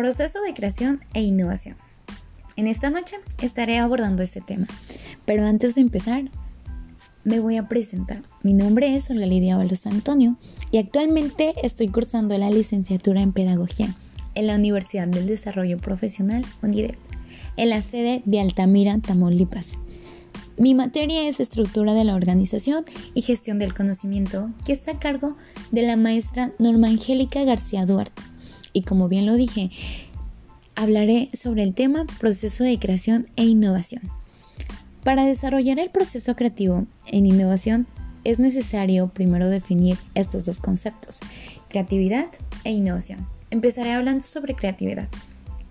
Proceso de creación e innovación. En esta noche estaré abordando este tema, pero antes de empezar, me voy a presentar. Mi nombre es Olga Lidia Valos Antonio y actualmente estoy cursando la licenciatura en Pedagogía en la Universidad del Desarrollo Profesional, UNIDEP, en la sede de Altamira, Tamaulipas. Mi materia es estructura de la organización y gestión del conocimiento, que está a cargo de la maestra Norma Angélica García Duarte. Y como bien lo dije, hablaré sobre el tema proceso de creación e innovación. Para desarrollar el proceso creativo en innovación es necesario primero definir estos dos conceptos, creatividad e innovación. Empezaré hablando sobre creatividad,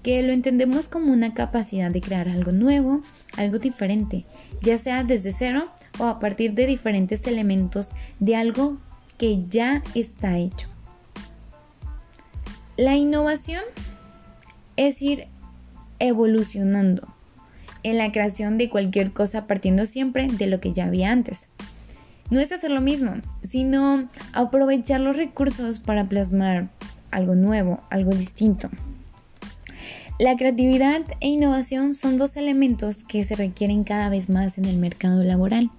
que lo entendemos como una capacidad de crear algo nuevo, algo diferente, ya sea desde cero o a partir de diferentes elementos de algo que ya está hecho. La innovación es ir evolucionando en la creación de cualquier cosa partiendo siempre de lo que ya había antes. No es hacer lo mismo, sino aprovechar los recursos para plasmar algo nuevo, algo distinto. La creatividad e innovación son dos elementos que se requieren cada vez más en el mercado laboral.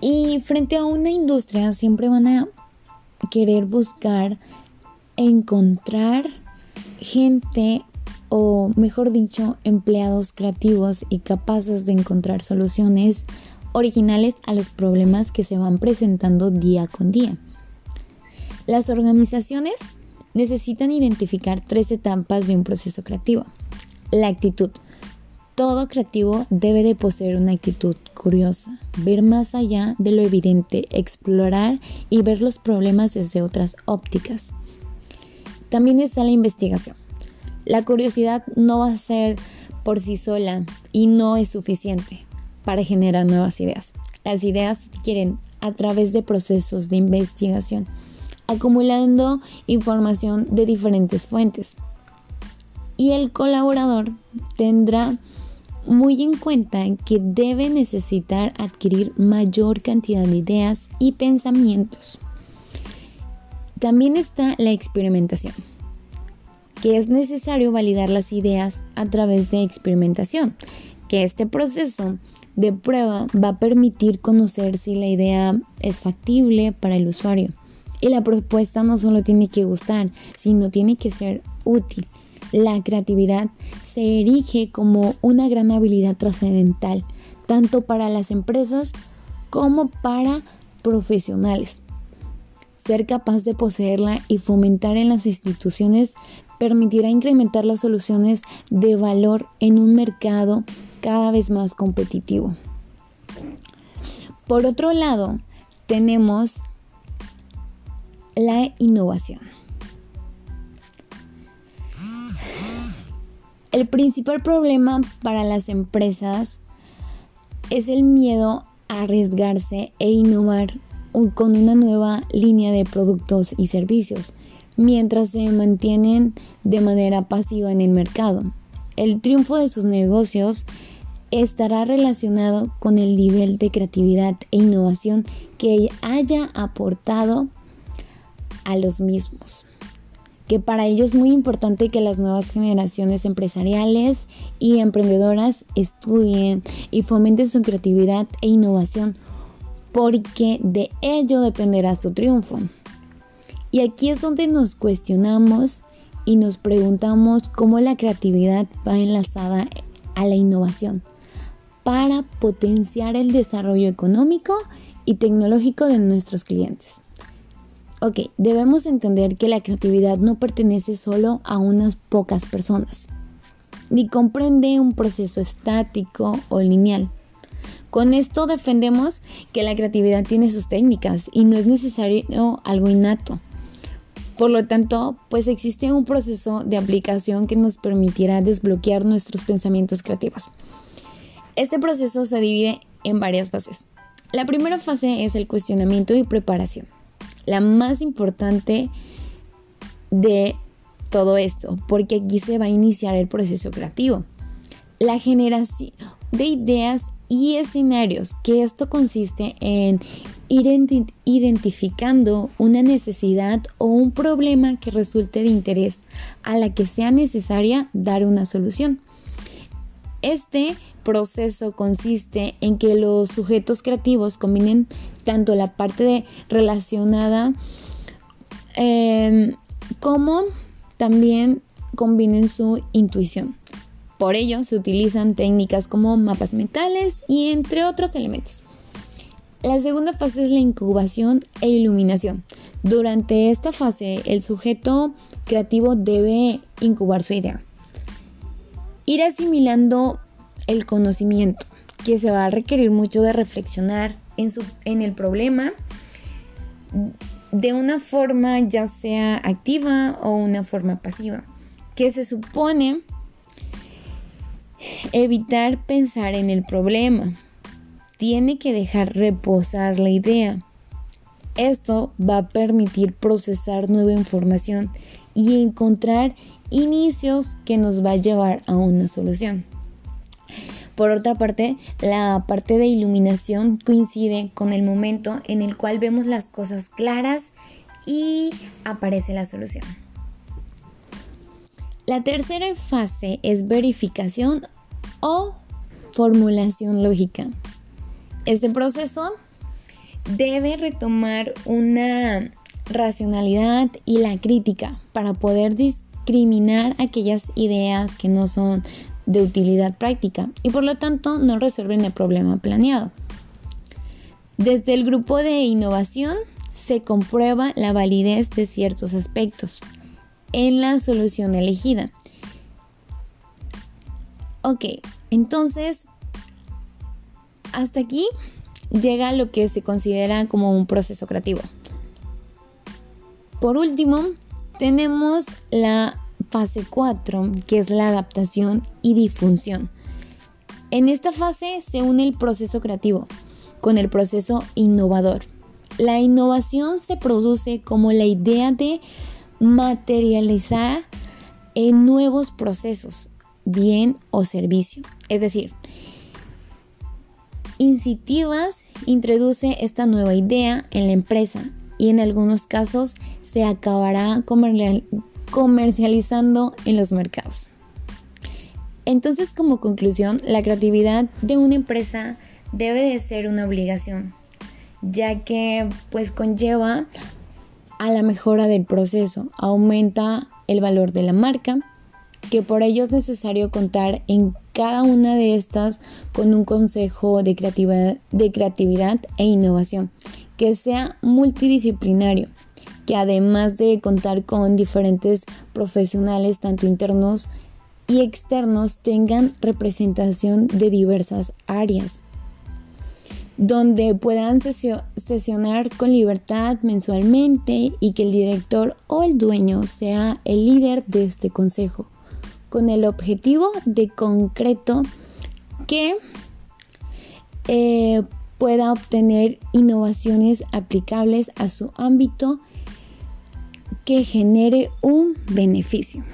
Y frente a una industria siempre van a querer buscar encontrar gente o mejor dicho empleados creativos y capaces de encontrar soluciones originales a los problemas que se van presentando día con día. Las organizaciones necesitan identificar tres etapas de un proceso creativo. La actitud. Todo creativo debe de poseer una actitud curiosa, ver más allá de lo evidente, explorar y ver los problemas desde otras ópticas. También está la investigación. La curiosidad no va a ser por sí sola y no es suficiente para generar nuevas ideas. Las ideas se quieren a través de procesos de investigación acumulando información de diferentes fuentes. Y el colaborador tendrá muy en cuenta que debe necesitar adquirir mayor cantidad de ideas y pensamientos. También está la experimentación, que es necesario validar las ideas a través de experimentación, que este proceso de prueba va a permitir conocer si la idea es factible para el usuario y la propuesta no solo tiene que gustar, sino tiene que ser útil. La creatividad se erige como una gran habilidad trascendental, tanto para las empresas como para profesionales. Ser capaz de poseerla y fomentar en las instituciones permitirá incrementar las soluciones de valor en un mercado cada vez más competitivo. Por otro lado, tenemos la innovación. El principal problema para las empresas es el miedo a arriesgarse e innovar con una nueva línea de productos y servicios, mientras se mantienen de manera pasiva en el mercado. El triunfo de sus negocios estará relacionado con el nivel de creatividad e innovación que haya aportado a los mismos. Que para ello es muy importante que las nuevas generaciones empresariales y emprendedoras estudien y fomenten su creatividad e innovación, porque de ello dependerá su triunfo. Y aquí es donde nos cuestionamos y nos preguntamos cómo la creatividad va enlazada a la innovación para potenciar el desarrollo económico y tecnológico de nuestros clientes. Ok, debemos entender que la creatividad no pertenece solo a unas pocas personas, ni comprende un proceso estático o lineal. Con esto defendemos que la creatividad tiene sus técnicas y no es necesario algo innato. Por lo tanto, pues existe un proceso de aplicación que nos permitirá desbloquear nuestros pensamientos creativos. Este proceso se divide en varias fases. La primera fase es el cuestionamiento y preparación la más importante de todo esto, porque aquí se va a iniciar el proceso creativo. La generación de ideas y escenarios, que esto consiste en ir identificando una necesidad o un problema que resulte de interés a la que sea necesaria dar una solución. Este proceso consiste en que los sujetos creativos combinen tanto la parte relacionada em, como también combinen su intuición. Por ello se utilizan técnicas como mapas mentales y entre otros elementos. La segunda fase es la incubación e iluminación. Durante esta fase el sujeto creativo debe incubar su idea. Ir asimilando el conocimiento, que se va a requerir mucho de reflexionar en, su, en el problema de una forma ya sea activa o una forma pasiva, que se supone evitar pensar en el problema. Tiene que dejar reposar la idea. Esto va a permitir procesar nueva información y encontrar inicios que nos va a llevar a una solución. Por otra parte, la parte de iluminación coincide con el momento en el cual vemos las cosas claras y aparece la solución. La tercera fase es verificación o formulación lógica. Este proceso debe retomar una racionalidad y la crítica para poder discriminar aquellas ideas que no son de utilidad práctica y por lo tanto no resuelven el problema planeado. Desde el grupo de innovación se comprueba la validez de ciertos aspectos en la solución elegida. Ok, entonces hasta aquí llega lo que se considera como un proceso creativo. Por último, tenemos la fase 4, que es la adaptación y difusión. En esta fase se une el proceso creativo con el proceso innovador. La innovación se produce como la idea de materializar en nuevos procesos, bien o servicio. Es decir, Incitivas introduce esta nueva idea en la empresa y en algunos casos se acabará comercializando en los mercados. Entonces, como conclusión, la creatividad de una empresa debe de ser una obligación, ya que pues conlleva a la mejora del proceso, aumenta el valor de la marca, que por ello es necesario contar en cada una de estas con un consejo de creatividad, de creatividad e innovación, que sea multidisciplinario que además de contar con diferentes profesionales, tanto internos y externos, tengan representación de diversas áreas, donde puedan sesionar con libertad mensualmente y que el director o el dueño sea el líder de este consejo, con el objetivo de concreto que eh, pueda obtener innovaciones aplicables a su ámbito que genere un beneficio.